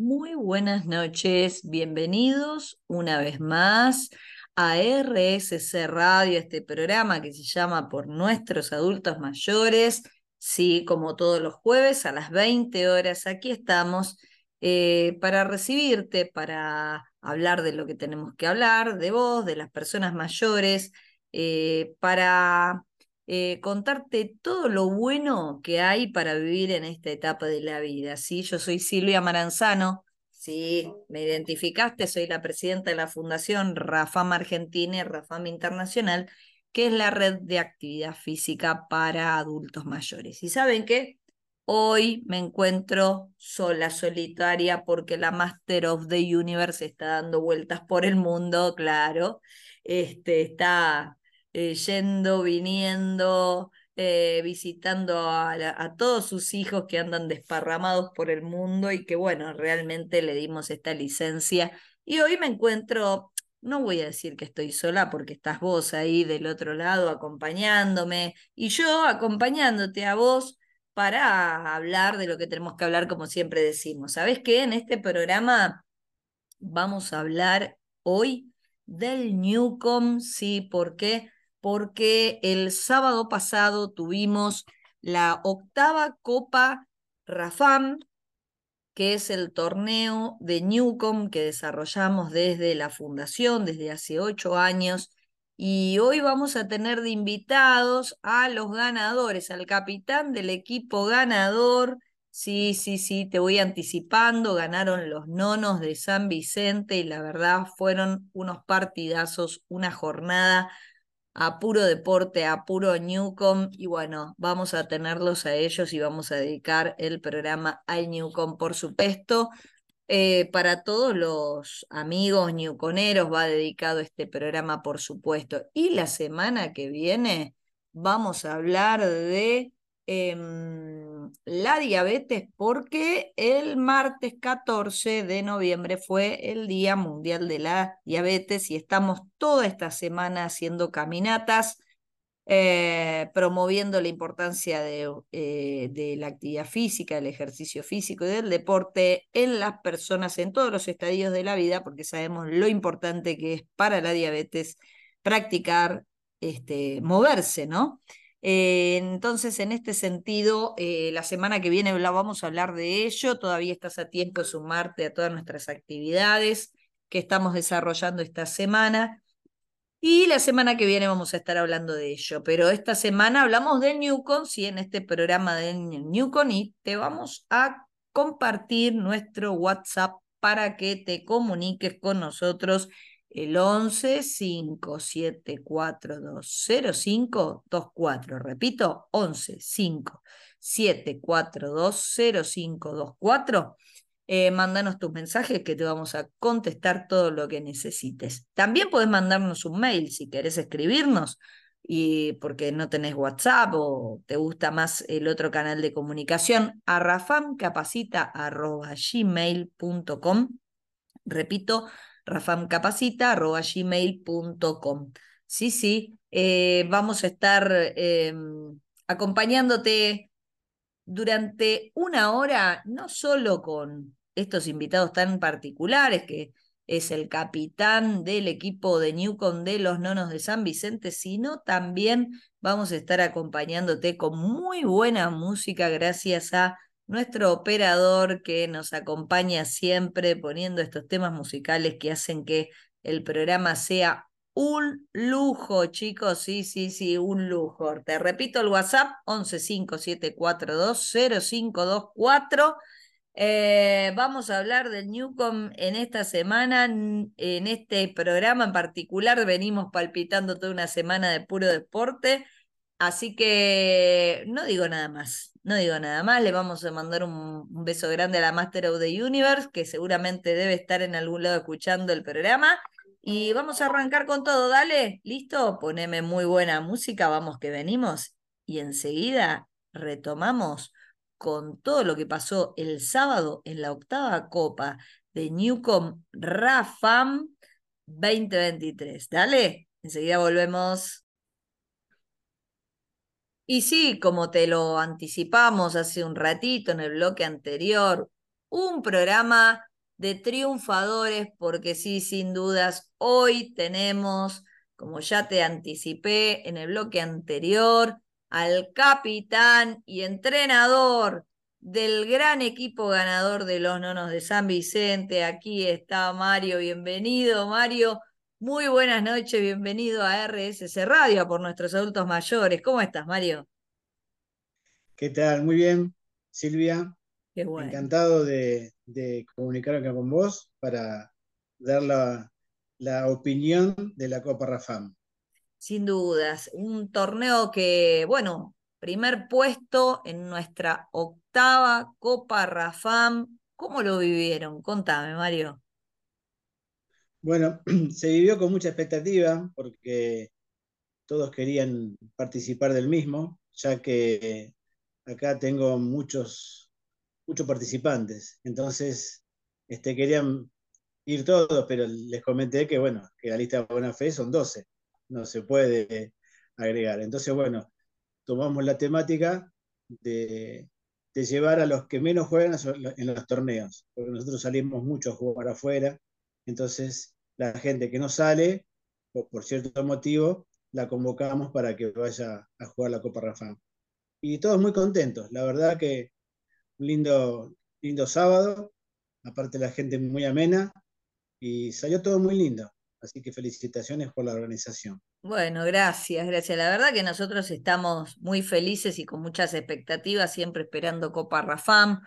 Muy buenas noches, bienvenidos una vez más a RSC Radio, este programa que se llama Por Nuestros Adultos Mayores. Sí, como todos los jueves a las 20 horas, aquí estamos eh, para recibirte, para hablar de lo que tenemos que hablar, de vos, de las personas mayores, eh, para eh, contarte todo lo bueno que hay para vivir en esta etapa de la vida. ¿sí? Yo soy Silvia Maranzano, sí, me identificaste, soy la presidenta de la Fundación Rafam Argentina y Rafam Internacional, que es la red de actividad física para adultos mayores. ¿Y saben qué? Hoy me encuentro sola, solitaria, porque la Master of the Universe está dando vueltas por el mundo, claro. Este, está eh, yendo, viniendo, eh, visitando a, todos sus hijos que andan desparramados por el mundo y que bueno, realmente le dimos esta licencia. Y hoy me encuentro, no voy a decir que estoy sola porque estás vos ahí del otro lado acompañándome y yo acompañándote a vos para hablar de lo que tenemos que hablar como siempre decimos. ¿Sabes qué? En este programa vamos a hablar hoy del Newcom, sí, ¿por qué? Porque el sábado pasado tuvimos la octava Copa Rafam, que es el torneo de Newcom que desarrollamos desde la fundación, desde hace ocho años. Y hoy vamos a tener de invitados a los ganadores, al capitán del equipo ganador. Sí, sí, sí, te voy anticipando, ganaron los nonos de San Vicente y la verdad fueron unos partidazos, una jornada a puro deporte, a puro Newcom, y bueno, vamos a tenerlos a ellos y vamos a dedicar el programa al Newcom, por supuesto. Eh, para todos los amigos newconeros va dedicado este programa, por supuesto. Y la semana que viene vamos a hablar de Em, la diabetes porque el martes 14 de noviembre fue el Día Mundial de la Diabetes y estamos toda esta semana haciendo caminatas, eh, promoviendo la importancia de, eh, la actividad física, del ejercicio físico y del deporte en las personas en todos los estadios de la vida, porque sabemos lo importante que es para la diabetes practicar, este, moverse, ¿no? Eh, entonces, en este sentido, eh, la semana que viene vamos a hablar de ello. Todavía estás a tiempo de sumarte a todas nuestras actividades que estamos desarrollando esta semana. Y la semana que viene vamos a estar hablando de ello. Pero esta semana hablamos del Newcon, sí, en este programa del Newcon, y te vamos a compartir nuestro WhatsApp para que te comuniques con nosotros el 11 574 24. Repito, 11 574 24. Eh, mándanos tus mensajes que te vamos a contestar todo lo que necesites. También puedes mandarnos un mail si querés escribirnos y porque no tenés WhatsApp o te gusta más el otro canal de comunicación a rafamcapacita.gmail.com. Repito, rafamcapacita.gmail.com. Sí, sí, eh, vamos a estar em, acompañándote durante una hora, no solo con estos invitados tan particulares, que es el capitán del equipo de Newcom de los Nonos de San Vicente, sino también vamos a estar acompañándote con muy buena música gracias a nuestro operador que nos acompaña siempre poniendo estos temas musicales que hacen que el programa sea un lujo, chicos. Sí, sí, sí, un lujo. Te repito el WhatsApp, 1157420524. Eh, vamos a hablar del Newcom en esta semana, en este programa en particular. Venimos palpitando toda una semana de puro deporte. Así que no digo nada más, no digo nada más, le vamos a mandar un, beso grande a la Master of the Universe, que seguramente debe estar en algún lado escuchando el programa. Y vamos a arrancar con todo, dale, listo, poneme muy buena música, vamos que venimos. Y enseguida retomamos con todo lo que pasó el sábado en la octava copa de Newcom Rafam 2023. Dale, enseguida volvemos. Y sí, como te lo anticipamos hace un ratito en el bloque anterior, un programa de triunfadores, porque sí, sin dudas, hoy tenemos, como ya te anticipé en el bloque anterior, al capitán y entrenador del gran equipo ganador de los nonos de San Vicente. Aquí está Mario, bienvenido Mario. Muy buenas noches, bienvenido a RSC Radio por nuestros adultos mayores. ¿Cómo estás, Mario? ¿Qué tal? Muy bien, Silvia. Qué bueno. Encantado de, comunicar acá con vos para dar la, la opinión de la Copa Rafam. Sin dudas, un torneo que, bueno, primer puesto en nuestra octava Copa Rafam. ¿Cómo lo vivieron? Contame, Mario. Bueno, se vivió con mucha expectativa porque todos querían participar del mismo, ya que acá tengo muchos, muchos participantes. Entonces, este, querían ir todos, pero les comenté que, bueno, que la lista de buena fe son 12, no se puede agregar. Entonces, bueno, tomamos la temática de, llevar a los que menos juegan en los torneos, porque nosotros salimos mucho a jugar afuera, entonces la gente que no sale, por, cierto motivo, la convocamos para que vaya a jugar la Copa Rafa. Y todos muy contentos, la verdad que un lindo, lindo sábado, aparte la gente muy amena, y salió todo muy lindo. Así que felicitaciones por la organización. Bueno, gracias, gracias. La verdad que nosotros estamos muy felices y con muchas expectativas, siempre esperando Copa Rafam,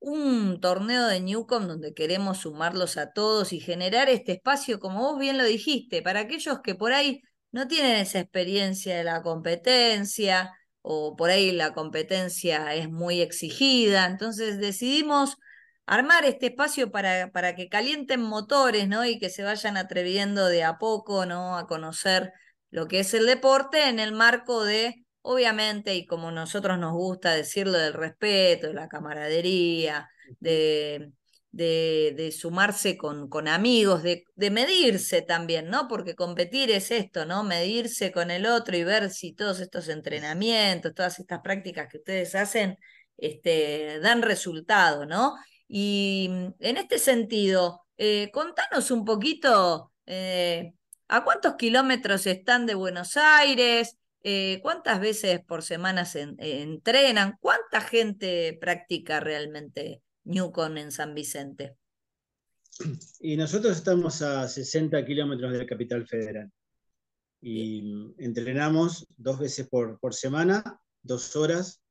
un torneo de Newcom donde queremos sumarlos a todos y generar este espacio, como vos bien lo dijiste, para aquellos que por ahí no tienen esa experiencia de la competencia o por ahí la competencia es muy exigida. Entonces decidimos armar este espacio para, para que calienten motores, ¿no? Y que se vayan atreviendo de a poco, ¿no? A conocer lo que es el deporte en el marco de, obviamente, y como nosotros nos gusta decirlo, del respeto, de la camaradería, de, de, sumarse con, con amigos, de, de, medirse también, ¿no? Porque competir es esto, ¿no? Medirse con el otro y ver si todos estos entrenamientos, todas estas prácticas que ustedes hacen, este, dan resultado, ¿no? Y mm, en este sentido, eh, contanos un poquito eh, a cuántos kilómetros están de Buenos Aires, eh, cuántas veces por semana se entrenan, cuánta gente practica realmente Newcon en San Vicente. Y nosotros estamos a 60 kilómetros de la capital federal. Y mm, entrenamos dos veces por, por semana, dos horas,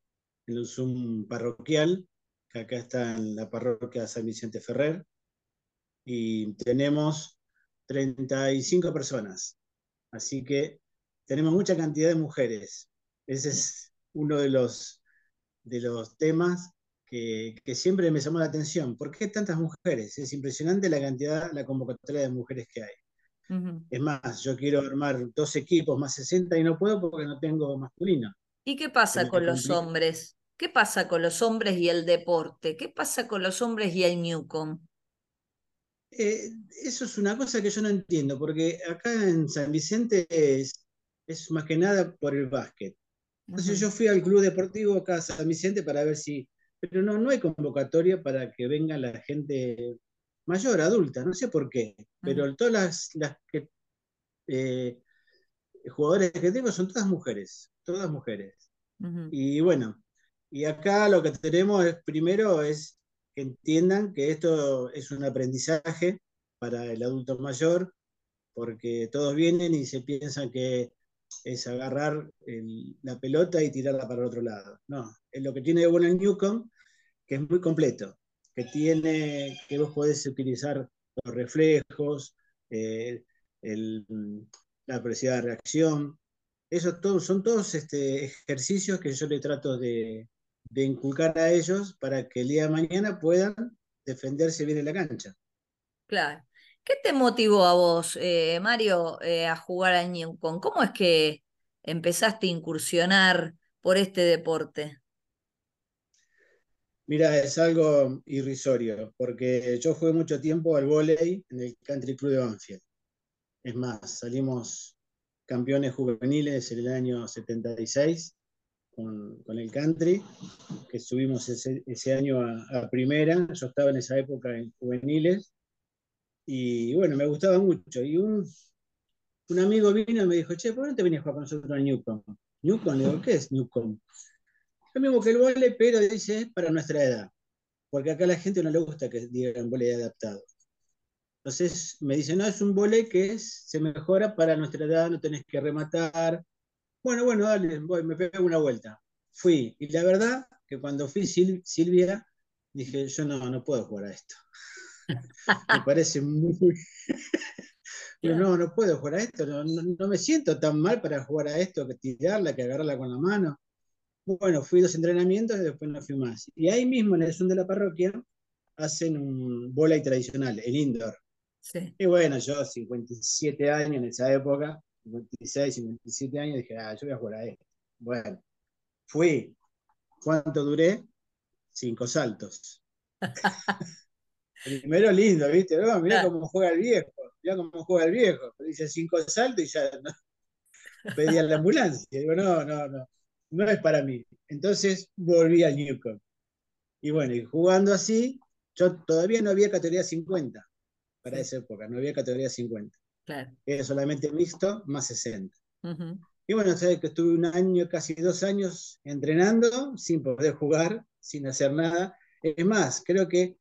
en un Zoom parroquial, que acá está en la parroquia San Vicente Ferrer, y tenemos 35 personas. Así que tenemos mucha cantidad de mujeres. Ese es uno de los, de los temas que, siempre me llamó la atención. ¿Por qué tantas mujeres? Es impresionante la cantidad, la convocatoria de mujeres que hay. Es más, yo quiero armar dos equipos más 60 y no puedo porque no tengo masculino. ¿Y qué pasa con los hombres? ¿Qué pasa con los hombres y el deporte? ¿Qué pasa con los hombres y el Newcom? Eh, eso es una cosa que yo no entiendo, porque acá en San Vicente es, más que nada por el básquet. Entonces yo fui al club deportivo en San Vicente para ver si... Pero no, no hay convocatoria para que venga la gente mayor, adulta, no sé por qué, pero todas las, que, eh, jugadores que tengo son todas mujeres, todas mujeres. Y bueno, y acá lo que tenemos es, primero es que entiendan que esto es un aprendizaje para el adulto mayor, porque todos vienen y se piensan que es agarrar la pelota y tirarla para el otro lado. No, es lo que tiene de bueno el Newcom, que es muy completo, que tiene, que vos podés utilizar los reflejos, eh, la velocidad de reacción. Eso todo, son todos este, ejercicios que yo le trato de, de inculcar a ellos para que el día de mañana puedan defenderse bien en la cancha. Claro. ¿Qué te motivó a vos, eh, Mario, eh, a jugar a Newcom? ¿Cómo es que empezaste a incursionar por este deporte? Mira, es algo irrisorio, porque yo jugué mucho tiempo al volei en el Country Club de Banfield. Es más, salimos campeones juveniles en el año 76 con, el country, que subimos ese, año a, primera. Yo estaba en esa época en juveniles. Y bueno, me gustaba mucho. Y un, un amigo vino y me dijo, che, ¿por qué no te venías a jugar con nosotros a Newcom? Newcom, le digo, ¿qué es Newcom? Lo mismo que el vole, pero dice, es para nuestra edad. Porque acá a la gente no le gusta que digan vole adaptado. Entonces me dice, no, es un vole que es, se mejora para nuestra edad, no tenés que rematar. Bueno, bueno, dale, voy, me pego una vuelta. Fui. Y la verdad que cuando fui Silvia, dije, yo no, no puedo jugar a esto. Me parece muy... Pero no, no puedo jugar a esto, no, no, me siento tan mal para jugar a esto, que tirarla, que agarrarla con la mano. Bueno, fui dos entrenamientos y después no fui más. Y ahí mismo en el Zoom de la parroquia hacen un volei tradicional, el indoor. Y bueno, yo 57 años en esa época, 56, 57 años, dije, ah, yo voy a jugar a esto. Bueno, fui. ¿Cuánto duré? Cinco saltos. Primero lindo, ¿viste? No, mirá cómo juega el viejo, mirá cómo juega el viejo. Dice cinco saltos y ya no. pedía la ambulancia. Digo, no, no, no, no es para mí. Entonces volví al Newcom. Y bueno, y jugando así, yo todavía no había categoría 50 para esa época, no había categoría 50. Era solamente mixto más 60. Y bueno, sabes que estuve un año, casi dos años entrenando sin poder jugar, sin hacer nada. Es más, creo que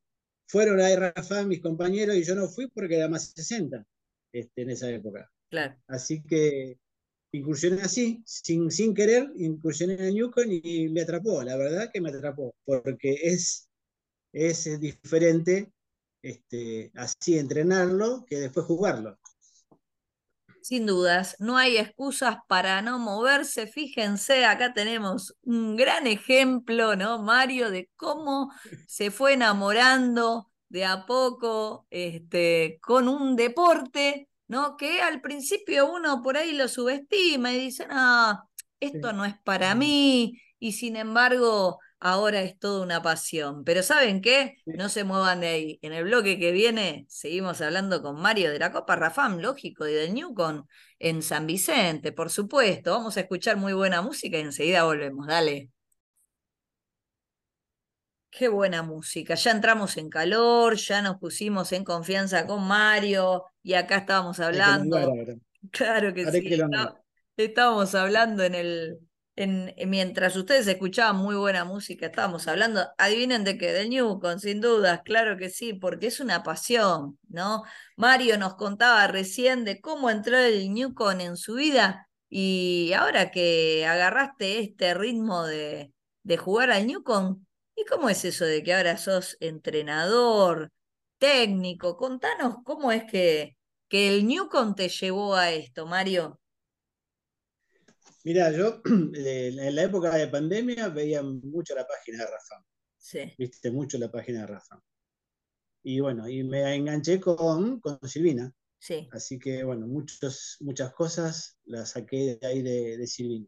fueron a Rafa mis compañeros y yo no fui porque era más 60 este, en esa época. Claro. Así que incursioné así, sin, sin querer, incursioné en el Newcon y me atrapó, la verdad que me atrapó, porque es, es diferente este, así entrenarlo que después jugarlo. Sin dudas, no hay excusas para no moverse. Fíjense, acá tenemos un gran ejemplo, ¿no, Mario, de cómo se fue enamorando de a poco este, con un deporte, ¿no? Que al principio uno por ahí lo subestima y dice, ah, esto no es para mí, y sin embargo ahora es toda una pasión. Pero ¿saben qué? No se muevan de ahí. En el bloque que viene seguimos hablando con Mario de la Copa Rafam, lógico, y del Newcon en San Vicente, por supuesto. Vamos a escuchar muy buena música y enseguida volvemos. Dale. Qué buena música. Ya entramos en calor, ya nos pusimos en confianza con Mario y acá estábamos hablando. Claro que sí. estábamos hablando en el, mientras ustedes escuchaban muy buena música, estábamos hablando, adivinen de qué, del Newcon, sin dudas, claro que sí, porque es una pasión, ¿no? Mario nos contaba recién de cómo entró el Newcon en su vida y ahora que agarraste este ritmo de, de jugar al Newcon, ¿y cómo es eso de que ahora sos entrenador, técnico? Contanos cómo es que, que el Newcon te llevó a esto, Mario. Mira, yo en la época de pandemia veía mucho la página de Rafa. Sí. Viste mucho la página de Rafa. Y bueno, y me enganché con, con Silvina. Sí. Así que bueno, muchos, muchas cosas las saqué de ahí de, Silvina.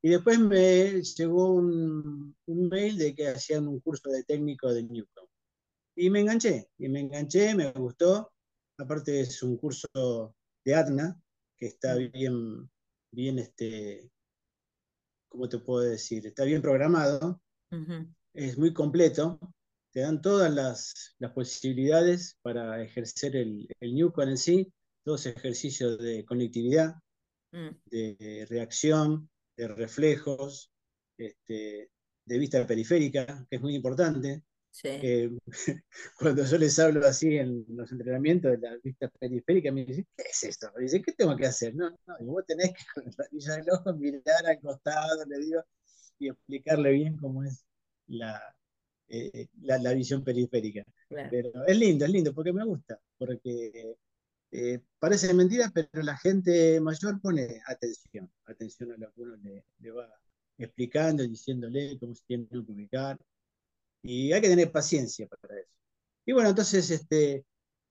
Y después me llegó un, un, mail de que hacían un curso de técnico de Newcom. Y me enganché, y me enganché, me gustó. Aparte es un curso de ATNA, que está mm. bien, bien, este, ¿cómo te puedo decir? Está bien programado, es muy completo, te dan todas las, posibilidades para ejercer el, el Newcon en sí, todos ejercicios de conectividad, mm. de reacción, de reflejos, este, de vista periférica, que es muy importante. Eh, cuando yo les hablo así en los entrenamientos de la vista periférica, me dicen, ¿qué es esto? Me dicen, ¿qué tengo que hacer? No, no, vos tenés que con la villa del ojo mirar al costado, le digo, y explicarle bien cómo es la, eh, la, visión periférica. Pero es lindo, es lindo, porque me gusta, porque eh, parece mentira, pero la gente mayor pone atención, atención a lo que uno le, le va explicando, diciéndole cómo se tiene que ubicar. Y hay que tener paciencia para eso. Y bueno, entonces este,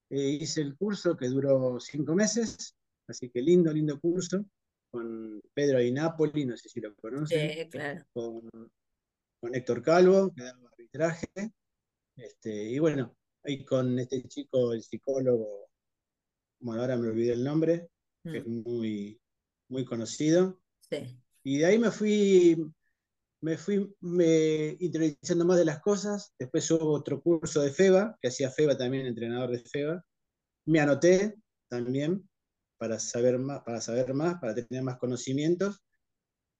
eh, hice el curso que duró cinco meses, así que lindo, lindo curso, con Pedro Di Napoli, no sé si lo conocen, sí, claro. con, con, Héctor Calvo, que daba arbitraje, este, y bueno, ahí con este chico, el psicólogo, bueno, ahora me olvidé el nombre, que es mm. muy, muy conocido. Sí. Y de ahí me fui me fui me, interiorizando más de las cosas. Después hubo otro curso de FEBA, que hacía FEBA también, entrenador de FEBA. Me anoté también para saber más, para saber más, para tener más conocimientos.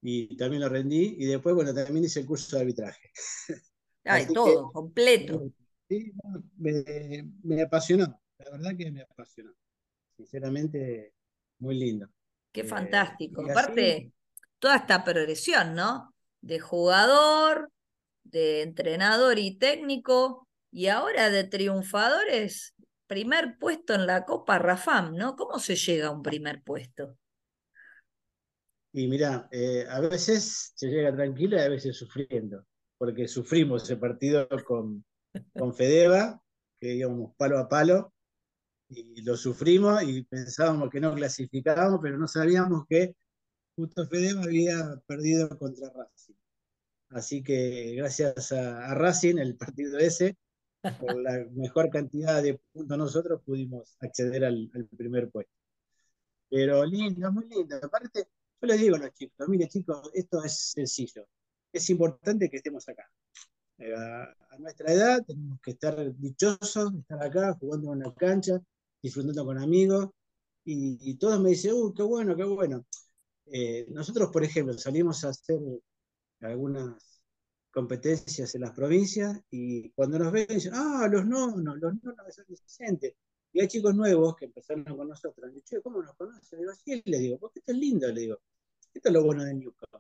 Y también lo rendí. Y después, bueno, también hice el curso de arbitraje. Ah, todo, completo. Sí, me, me apasionó. La verdad que me apasionó. Sinceramente, muy lindo. Qué eh, fantástico. Aparte, toda esta progresión, ¿no? De jugador, de entrenador y técnico, y ahora de triunfadores, primer puesto en la Copa Rafam, ¿no? ¿Cómo se llega a un primer puesto? Y mira, eh, a veces se llega tranquilo y a veces sufriendo, porque sufrimos ese partido con, con Fedeva, que íbamos palo a palo, y lo sufrimos y pensábamos que no clasificábamos, pero no sabíamos que justo Fedeva había perdido contra Racing. Así que gracias a, Racing, el partido ese, por la mejor cantidad de puntos nosotros pudimos acceder al, primer puesto. Pero lindo, muy lindo. Aparte, yo les digo a los chicos, mire chicos, esto es sencillo. Es importante que estemos acá. Eh, a, nuestra edad tenemos que estar dichosos, estar acá jugando en una cancha, disfrutando con amigos, y, todos me dicen, ¡uh, qué bueno, qué bueno! Eh, nosotros, por ejemplo, salimos a hacer algunas competencias en las provincias y cuando nos ven dicen, ah, los nonos, los nonos de San Vicente. Y hay chicos nuevos que empezaron con nosotros. Y yo, ¿cómo nos conocen? Digo, sí, le digo, porque esto es lindo, le digo. Esto es lo bueno de Newcastle.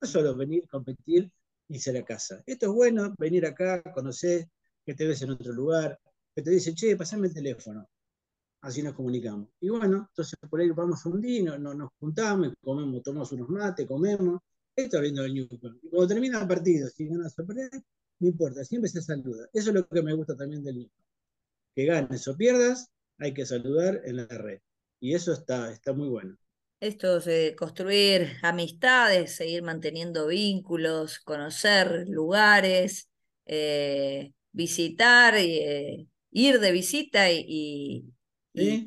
No solo venir, competir y ser a casa. Esto es bueno, venir acá, conocer, que te ves en otro lugar, que te dicen, che, pasame el teléfono así nos comunicamos. Y bueno, entonces por ahí vamos un día, nos, juntamos, comemos, tomamos unos mates, comemos. Esto es lindo del Newcom. Y cuando termina el partido, si ganas o perder, no importa, siempre se saluda. Eso es lo que me gusta también del Newcom. Que ganes o pierdas, hay que saludar en la red. Y eso está, está muy bueno. Esto de construir amistades, seguir manteniendo vínculos, conocer lugares, eh, visitar, eh, ir de visita y, y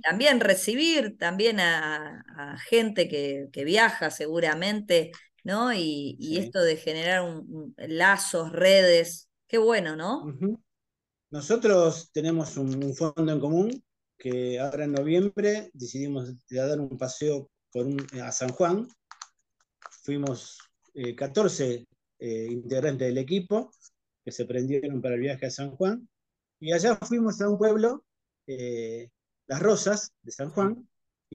también recibir también a, gente que, viaja seguramente, ¿no? Y, esto de generar un, lazos, redes, qué bueno, ¿no? Nosotros tenemos un, fondo en común que ahora en noviembre decidimos dar un paseo por a San Juan. Fuimos 14 eh, eh, integrantes del equipo que se prendieron para el viaje a San Juan. Y allá fuimos a un pueblo eh, las Rosas de San Juan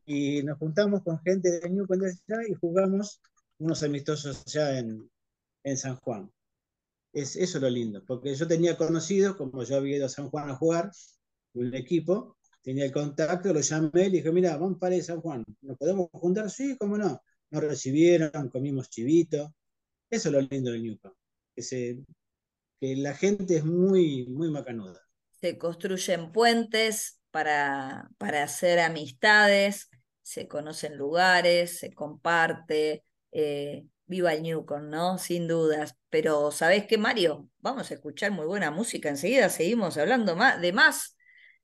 y nos juntamos con gente de Newcomb allá y jugamos unos amistosos allá en, en San Juan. Es, eso es lo lindo, porque yo tenía conocido, como yo había ido a San Juan a jugar, un equipo, tenía el contacto, lo llamé y le dije, mira, vamos para San Juan, ¿nos podemos juntar? Sí, cómo no. Nos recibieron, comimos chivito. Eso es lo lindo del Newcomb, que, que la gente es muy, muy macanuda. Se construyen puentes, para, para hacer amistades, se conocen lugares, se comparte. Eh, viva el Newcom, ¿no? Sin dudas. Pero, ¿sabés qué, Mario? Vamos a escuchar muy buena música. Enseguida seguimos hablando más, de más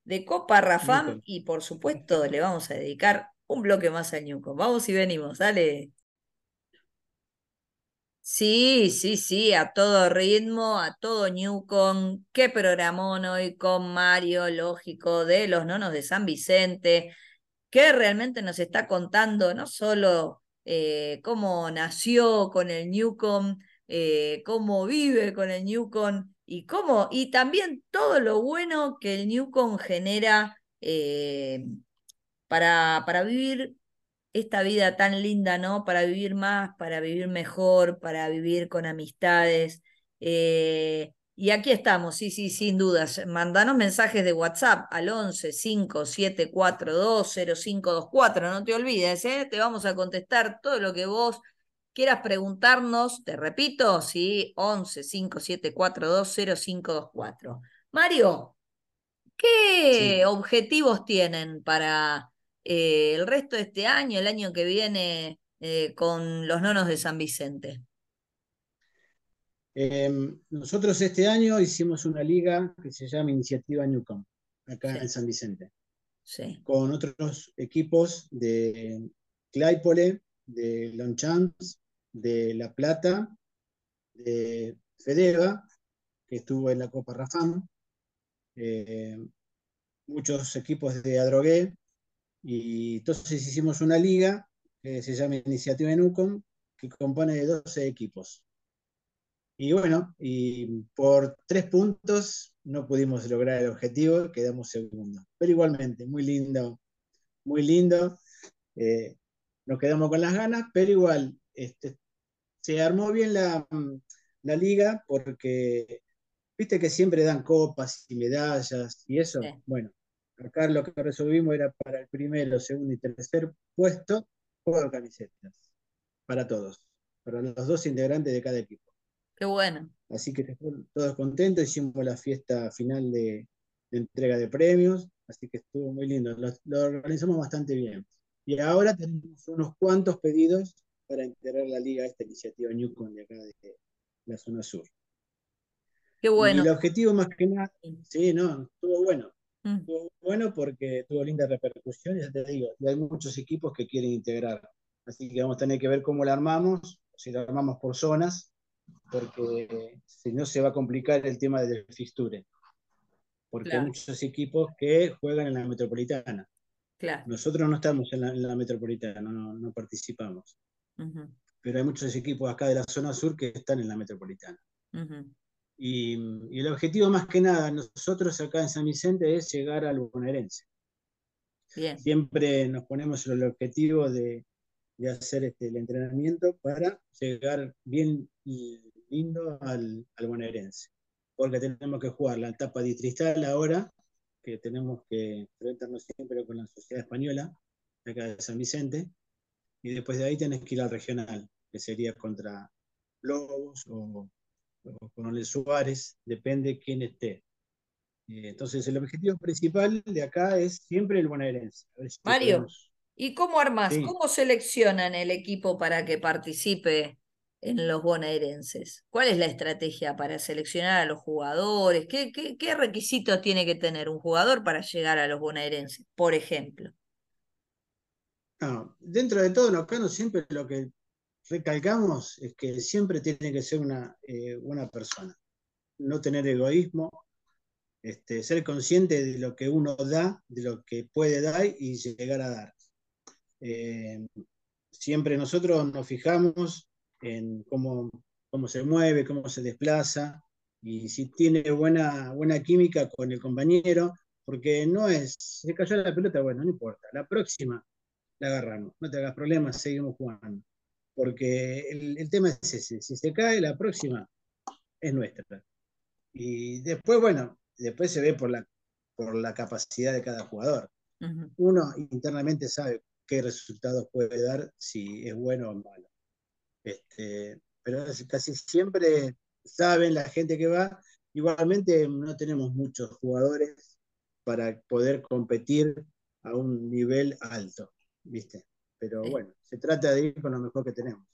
de Copa Rafam y, por supuesto, le vamos a dedicar un bloque más al Newcom. Vamos y venimos, dale. Sí, sí, sí, a todo ritmo, a todo Newcom. Qué programón hoy con Mario, lógico, de los nonos de San Vicente, que realmente nos está contando no solo eh, cómo nació con el Newcom, eh, cómo vive con el Newcom y cómo, y también todo lo bueno que el Newcom genera eh, para, para vivir esta vida tan linda, ¿no? Para vivir más, para vivir mejor, para vivir con amistades. Eh, y aquí estamos, sí, sí, sin dudas. Mandanos mensajes de WhatsApp al 11 5742 0524. No te olvides, ¿eh? Te vamos a contestar todo lo que vos quieras preguntarnos. Te repito, sí, 11 5742 0524. Mario, ¿qué objetivos tienen para eh, el resto de este año, el año que viene, eh, con los nonos de San Vicente? Em, nosotros este año hicimos una liga que se llama Iniciativa Newcom, acá en San Vicente, con otros equipos de Claypole, de Longchamps, de La Plata, de Fedeva, que estuvo en la Copa Rafam, eh, muchos equipos de Adrogué, y entonces hicimos una liga que se llama Iniciativa Nucom, que compone de 12 equipos. Y bueno, y por tres puntos no pudimos lograr el objetivo, quedamos segundos. Pero igualmente, muy lindo, muy lindo. Eh, nos quedamos con las ganas, pero igual este, se armó bien la, la, liga porque viste que siempre dan copas y medallas y eso. Bueno, acá lo que resolvimos era para el primero, segundo y tercer puesto, juego de camisetas para todos, para los dos integrantes de cada equipo. Qué bueno. Así que todos contentos, hicimos la fiesta final de, entrega de premios, así que estuvo muy lindo, lo, organizamos bastante bien. Y ahora tenemos unos cuantos pedidos para integrar la liga a esta iniciativa Newcom de acá de la zona sur. Qué bueno. Y el objetivo más que nada, sí, no, estuvo bueno. Mm. Bueno porque tuvo linda repercusión, ya te digo, y hay muchos equipos que quieren integrar. Así que vamos a tener que ver cómo la armamos, si la armamos por zonas, porque si no se va a complicar el tema del fixture. Porque hay muchos equipos que juegan en la metropolitana. Claro. Nosotros no estamos en la, metropolitana, no, no participamos. Pero hay muchos equipos acá de la zona sur que están en la metropolitana. Y, y, el objetivo más que nada, nosotros acá en San Vicente, es llegar al bonaerense. Siempre nos ponemos el objetivo de, de hacer este, el entrenamiento para llegar bien lindo al, al bonaerense. Porque tenemos que jugar la etapa distristal ahora, que tenemos que enfrentarnos siempre con la sociedad española, acá de San Vicente, y después de ahí tenés que ir al regional, que sería contra Lobos o, con el Suárez, depende quién esté. Eh, entonces, el objetivo principal de acá es siempre el bonaerense. Mario, ¿Y cómo armas? ¿Cómo seleccionan el equipo para que participe en los bonaerenses? ¿Cuál es la estrategia para seleccionar a los jugadores? ¿Qué, qué, requisitos tiene que tener un jugador para llegar a los bonaerenses, por ejemplo? dentro de todo, no siempre lo que recalcamos es que siempre tiene que ser una, eh, una persona. No tener egoísmo, este, ser consciente de lo que uno da, de lo que puede dar y llegar a dar. Eh, siempre nosotros nos fijamos en cómo, cómo se mueve, cómo se desplaza, y si tiene buena, buena química con el compañero, porque no es, se cayó la pelota, bueno, no importa, la próxima la agarramos, no te hagas problemas, seguimos jugando. Porque el, tema es ese, si se cae, la próxima es nuestra. Y después, bueno, después se ve por la, por la capacidad de cada jugador. Uno internamente sabe qué resultados puede dar, si es bueno o malo. Este, pero casi siempre saben la gente que va. Igualmente no tenemos muchos jugadores para poder competir a un nivel alto, ¿viste? Pero bueno, se trata de ir con lo mejor que tenemos.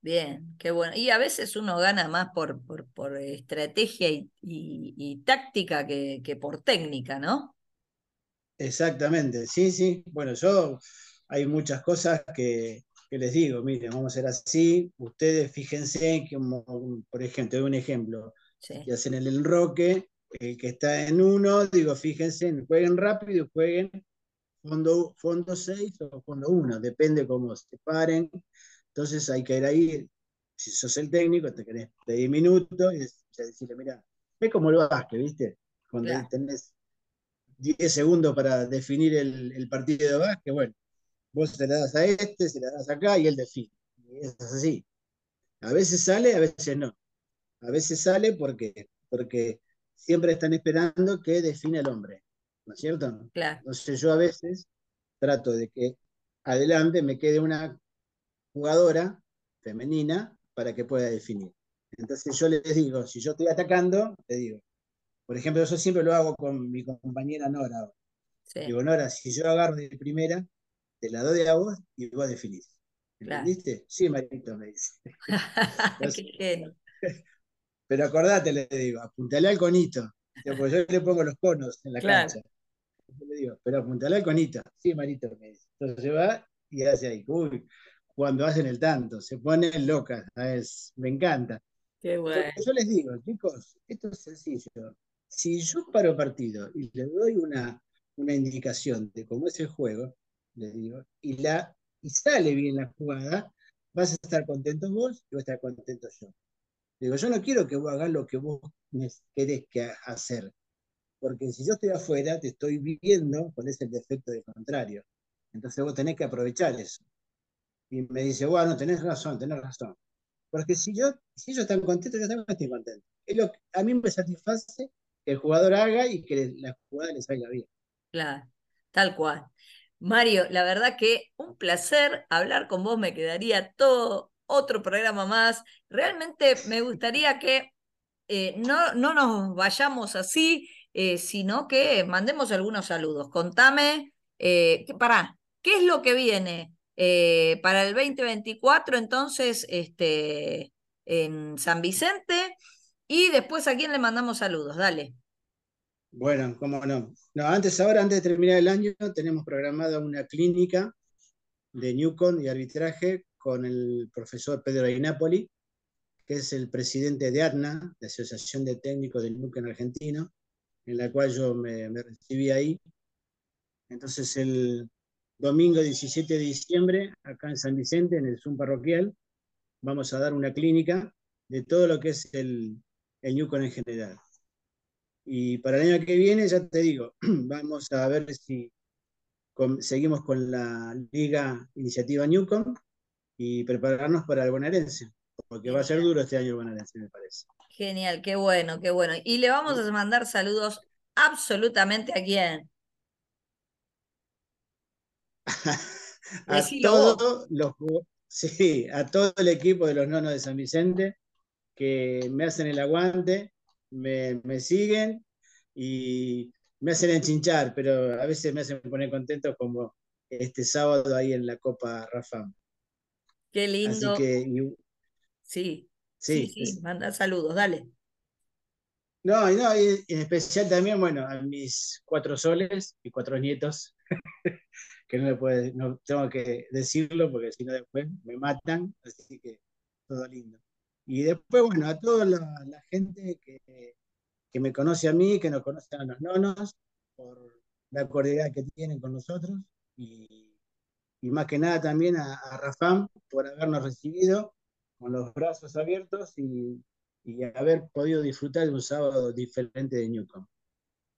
Bien, qué bueno. Y a veces uno gana más por, por, estrategia y, táctica que, que, por técnica, ¿no? Exactamente, sí, sí. Bueno, yo hay muchas cosas que, les digo, miren, vamos a hacer así, ustedes fíjense, que, por ejemplo, doy un ejemplo, que hacen el enroque, el que está en uno, digo, fíjense, jueguen rápido, jueguen fondo, fondo 6 o fondo 1, depende cómo se paren, entonces hay que ir ahí, si sos el técnico, te querés pedir minutos y decirle, mira, es como el básquet, ¿viste? Cuando tenés 10 segundos para definir el, el partido de básquet, bueno, Vos se la das a este, se la das acá y él define. es así. A veces sale, a veces no. A veces sale porque, porque siempre están esperando que define el hombre. ¿No es cierto? Claro. Entonces yo a veces trato de que adelante me quede una jugadora femenina para que pueda definir. Entonces yo les digo, si yo estoy atacando, te digo, por ejemplo, yo siempre lo hago con mi compañera Nora. Digo, Nora, si yo agarro de primera, te la doy a vos y vos definís. ¿Entendiste? Sí, Marito, me dice. Pero acordate, le digo, apuntale al conito. Porque yo le pongo los conos en la cancha. Le digo, pero apuntale al conito. Sí, Marito, me dice. Entonces va y hace ahí. Uy, cuando hacen el tanto, se ponen locas. Me encanta. Qué bueno. yo les digo, chicos, esto es sencillo. Si yo paro partido y le doy una, una indicación de cómo es el juego, le digo, y, la, y sale bien la jugada, vas a estar contento vos y voy a estar contento yo. Digo, yo no quiero que vos hagas lo que vos querés que hacer, porque si yo estoy afuera, te estoy viendo cuál es el defecto del contrario. Entonces vos tenés que aprovechar eso. Y me dice, bueno, tenés razón, tenés razón. Porque si, yo, si ellos están contentos, yo también estoy contento. A mí me satisface que el jugador haga y que la jugada le salga bien. Claro, tal cual. Mario, la verdad que un placer hablar con vos, me quedaría todo otro programa más. Realmente me gustaría que eh, no, no nos vayamos así, eh, sino que mandemos algunos saludos. Contame, eh, ¿qué es lo que viene eh, para el 2024 entonces este, en San Vicente? Y después a quién le mandamos saludos, dale. Bueno, cómo no. No, antes, ahora, antes de terminar el año, tenemos programada una clínica de Newcon y arbitraje con el profesor Pedro Napoli, que es el presidente de ATNA, la Asociación de Técnicos del Newcon Argentino, en la cual yo me, recibí ahí. Entonces, el domingo 17 de diciembre, acá en San Vicente, en el Zoom parroquial, vamos a dar una clínica de todo lo que es el, el en general. Y para el año que viene, ya te digo, vamos a ver si seguimos con la Liga Iniciativa Newcom y prepararnos para el bonaerense, porque va a ser duro este año el bonaerense, me parece. Genial, qué bueno, qué bueno. Y le vamos a mandar saludos absolutamente a quién. a todos los sí, a todo el equipo de los nonos de San Vicente que me hacen el aguante me, siguen y me hacen enchinchar, pero a veces me hacen poner contento como este sábado ahí en la Copa Rafa. Qué lindo. Así que, sí, sí, sí, manda saludos, dale. No, y no, y en especial también, bueno, a mis cuatro soles y cuatro nietos, que no, me puede, no tengo que decirlo porque si no después me matan, así que todo lindo. Y después, bueno, a toda la, gente que, que, me conoce a mí, que nos conoce a los nonos, por la cordialidad que tienen con nosotros, y, y más que nada también a, a, Rafam por habernos recibido con los brazos abiertos y, y haber podido disfrutar de un sábado diferente de Newcomb.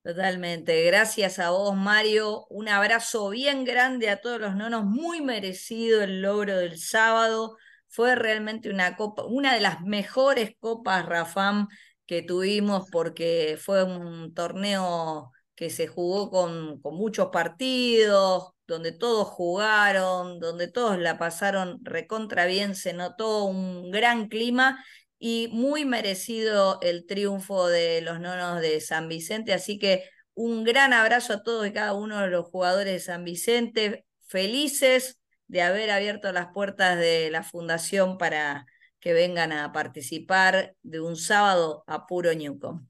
Totalmente. Gracias a vos, Mario. Un abrazo bien grande a todos los nonos. Muy merecido el logro del sábado. Fue realmente una copa, una de las mejores copas Rafam que tuvimos porque fue un torneo que se jugó con, con muchos partidos, donde todos jugaron, donde todos la pasaron recontra bien, se notó un gran clima y muy merecido el triunfo de los nonos de San Vicente. Así que un gran abrazo a todos y cada uno de los jugadores de San Vicente, felices de haber abierto las puertas de la fundación para que vengan a participar de un sábado a puro Newcom.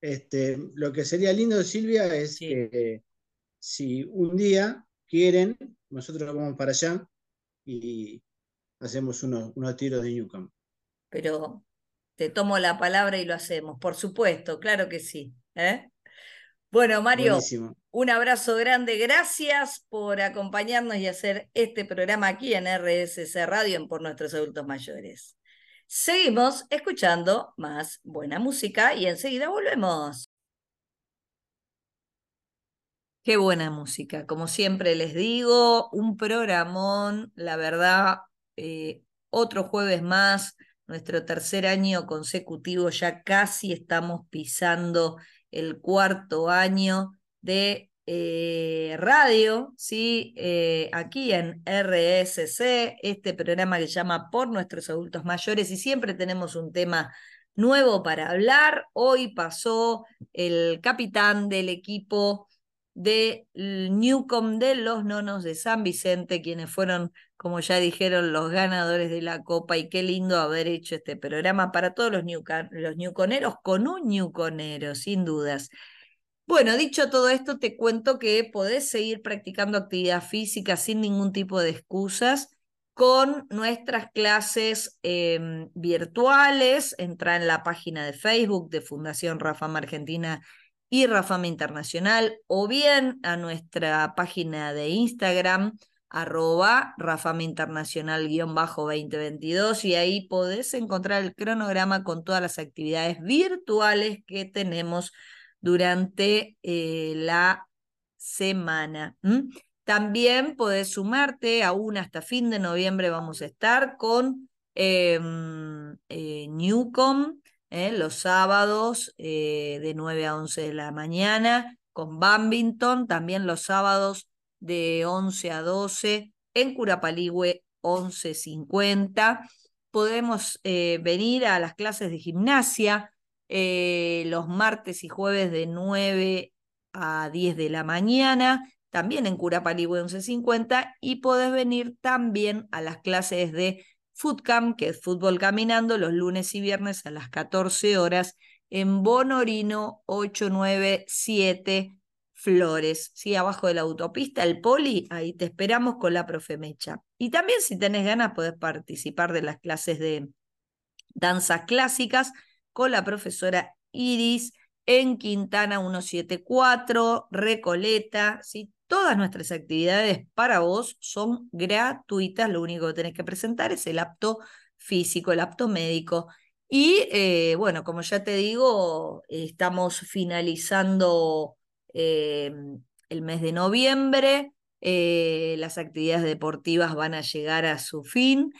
Este, lo que sería lindo, Silvia, es que si un día quieren, nosotros vamos para allá y hacemos unos, unos tiros de Newcom. Pero te tomo la palabra y lo hacemos, por supuesto, claro que sí. ¿eh? Bueno, Mario, un abrazo grande. Gracias por acompañarnos y hacer este programa aquí en RSC Radio en Por Nuestros Adultos Mayores. Seguimos escuchando más buena música y enseguida volvemos. Qué buena música. Como siempre les digo, un programón, la verdad, eh, otro jueves más, nuestro tercer año consecutivo, ya casi estamos pisando el cuarto año de eh, radio, ¿sí? Eh, aquí en RSC, este programa que se llama Por nuestros adultos mayores y siempre tenemos un tema nuevo para hablar. Hoy pasó el capitán del equipo de Newcom de los Nonos de San Vicente, quienes fueron, como ya dijeron, los ganadores de la Copa. Y qué lindo haber hecho este programa para todos los, los Newconeros, con un Newconero, sin dudas. Bueno, dicho todo esto, te cuento que podés seguir practicando actividad física sin ningún tipo de excusas con nuestras clases em, virtuales. Entra en la página de Facebook de Fundación Rafama Argentina y Rafama Internacional o bien a nuestra página de Instagram arroba Rafama Internacional guion bajo 2022 y ahí podés encontrar el cronograma con todas las actividades virtuales que tenemos durante eh, la semana. También podés sumarte, aún hasta fin de noviembre vamos a estar con em, eh, Newcom, eh, los sábados eh, de 9 a 11 de la mañana, con Bambington, también los sábados de 11 a 12, en Curapaligüe 11.50. Podemos venir a las clases de gimnasia los martes y jueves de 9 a 10 de la mañana también en Curapalihue 1150, y podés venir también a las clases de Footcamp, que es fútbol caminando, los lunes y viernes a las 14 horas en Bonorino 897 Flores, ¿sí? abajo de la autopista, el Poli, ahí te esperamos con la profe Mecha. Y también si tenés ganas podés participar de las clases de danzas clásicas con la profesora Iris en Quintana 174, Recoleta, ¿sí? Todas nuestras actividades para vos son gratuitas, lo único que tenés que presentar es el apto físico, el apto médico. Y eh, bueno, como ya te digo, estamos finalizando eh, el mes de noviembre. Eh, las actividades deportivas van a llegar a su fin.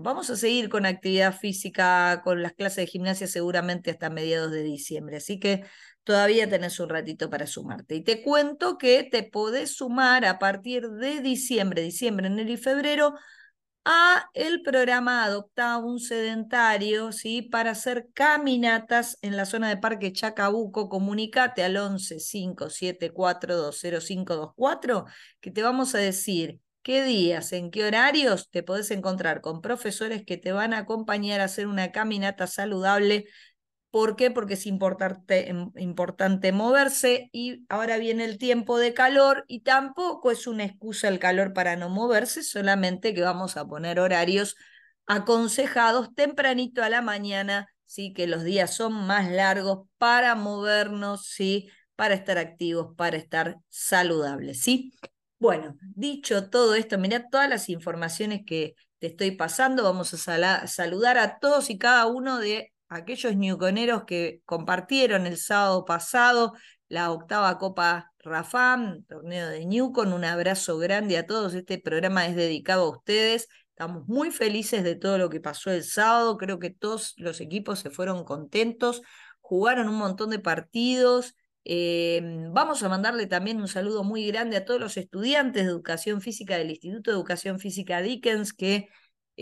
vamos a seguir con actividad física, con las clases de gimnasia seguramente hasta mediados de diciembre. Así que todavía tenés un ratito para sumarte. Y te cuento que te podés sumar a partir de diciembre, diciembre, enero y febrero a el programa Adopta un Sedentario, ¿sí? Para hacer caminatas en la zona de Parque Chacabuco. Comunicate al 11 574 que te vamos a decir qué días, en qué horarios te podés encontrar con profesores que te van a acompañar a hacer una caminata saludable ¿Por qué? Porque es importante, em, importante moverse y ahora viene el tiempo de calor y tampoco es una excusa el calor para no moverse, solamente que vamos a poner horarios aconsejados tempranito a la mañana, sí, que los días son más largos para movernos, sí, para estar activos, para estar saludables, sí. Bueno, dicho todo esto, mirá todas las informaciones que te estoy pasando, vamos a saludar a todos y cada uno de aquellos ñuconeros que compartieron el sábado pasado la octava Copa Rafam, torneo de Ñucon. Un abrazo grande a todos. Este programa es dedicado a ustedes. Estamos muy felices de todo lo que pasó el sábado. Creo que todos los equipos se fueron contentos. Jugaron un montón de partidos. Em, vamos a mandarle también un saludo muy grande a todos los estudiantes de educación física del Instituto de Educación Física Dickens que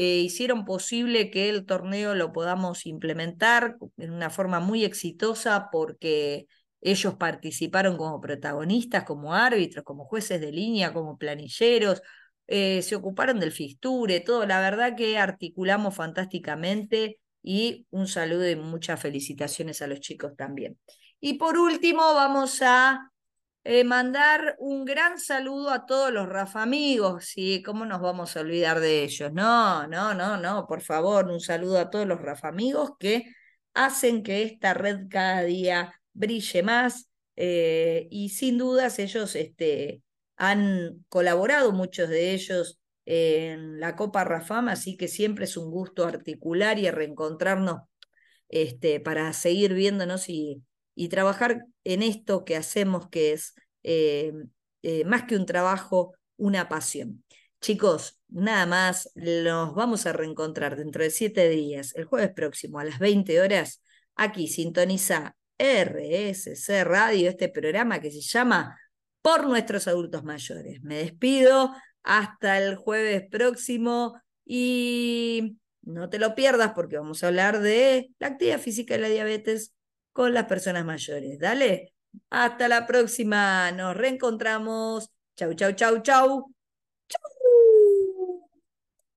eh, hicieron posible que el torneo lo podamos implementar en una forma muy exitosa porque ellos participaron como protagonistas, como árbitros, como jueces de línea, como planilleros, eh, se ocuparon del fisture, todo. La verdad que articulamos fantásticamente y un saludo y muchas felicitaciones a los chicos también. Y por último, vamos a eh, mandar un gran saludo a todos los Rafa amigos, ¿sí? ¿Cómo nos vamos a olvidar de ellos? No, no, no, no, por favor, un saludo a todos los Rafa amigos que hacen que esta red cada día brille más eh, y sin dudas ellos este, han colaborado, muchos de ellos, en la Copa Rafama, así que siempre es un gusto articular y reencontrarnos este, para seguir viéndonos y, y trabajar en esto que hacemos, que es eh, eh, más que un trabajo, una pasión. Chicos, nada más, nos vamos a reencontrar dentro de siete días, el jueves próximo a las 20 horas. Aquí sintoniza RSC Radio, este programa que se llama Por nuestros adultos mayores. Me despido hasta el jueves próximo y no te lo pierdas porque vamos a hablar de la actividad física y la diabetes con las personas mayores. Dale, hasta la próxima, nos reencontramos. Chau, chau, chau, chau.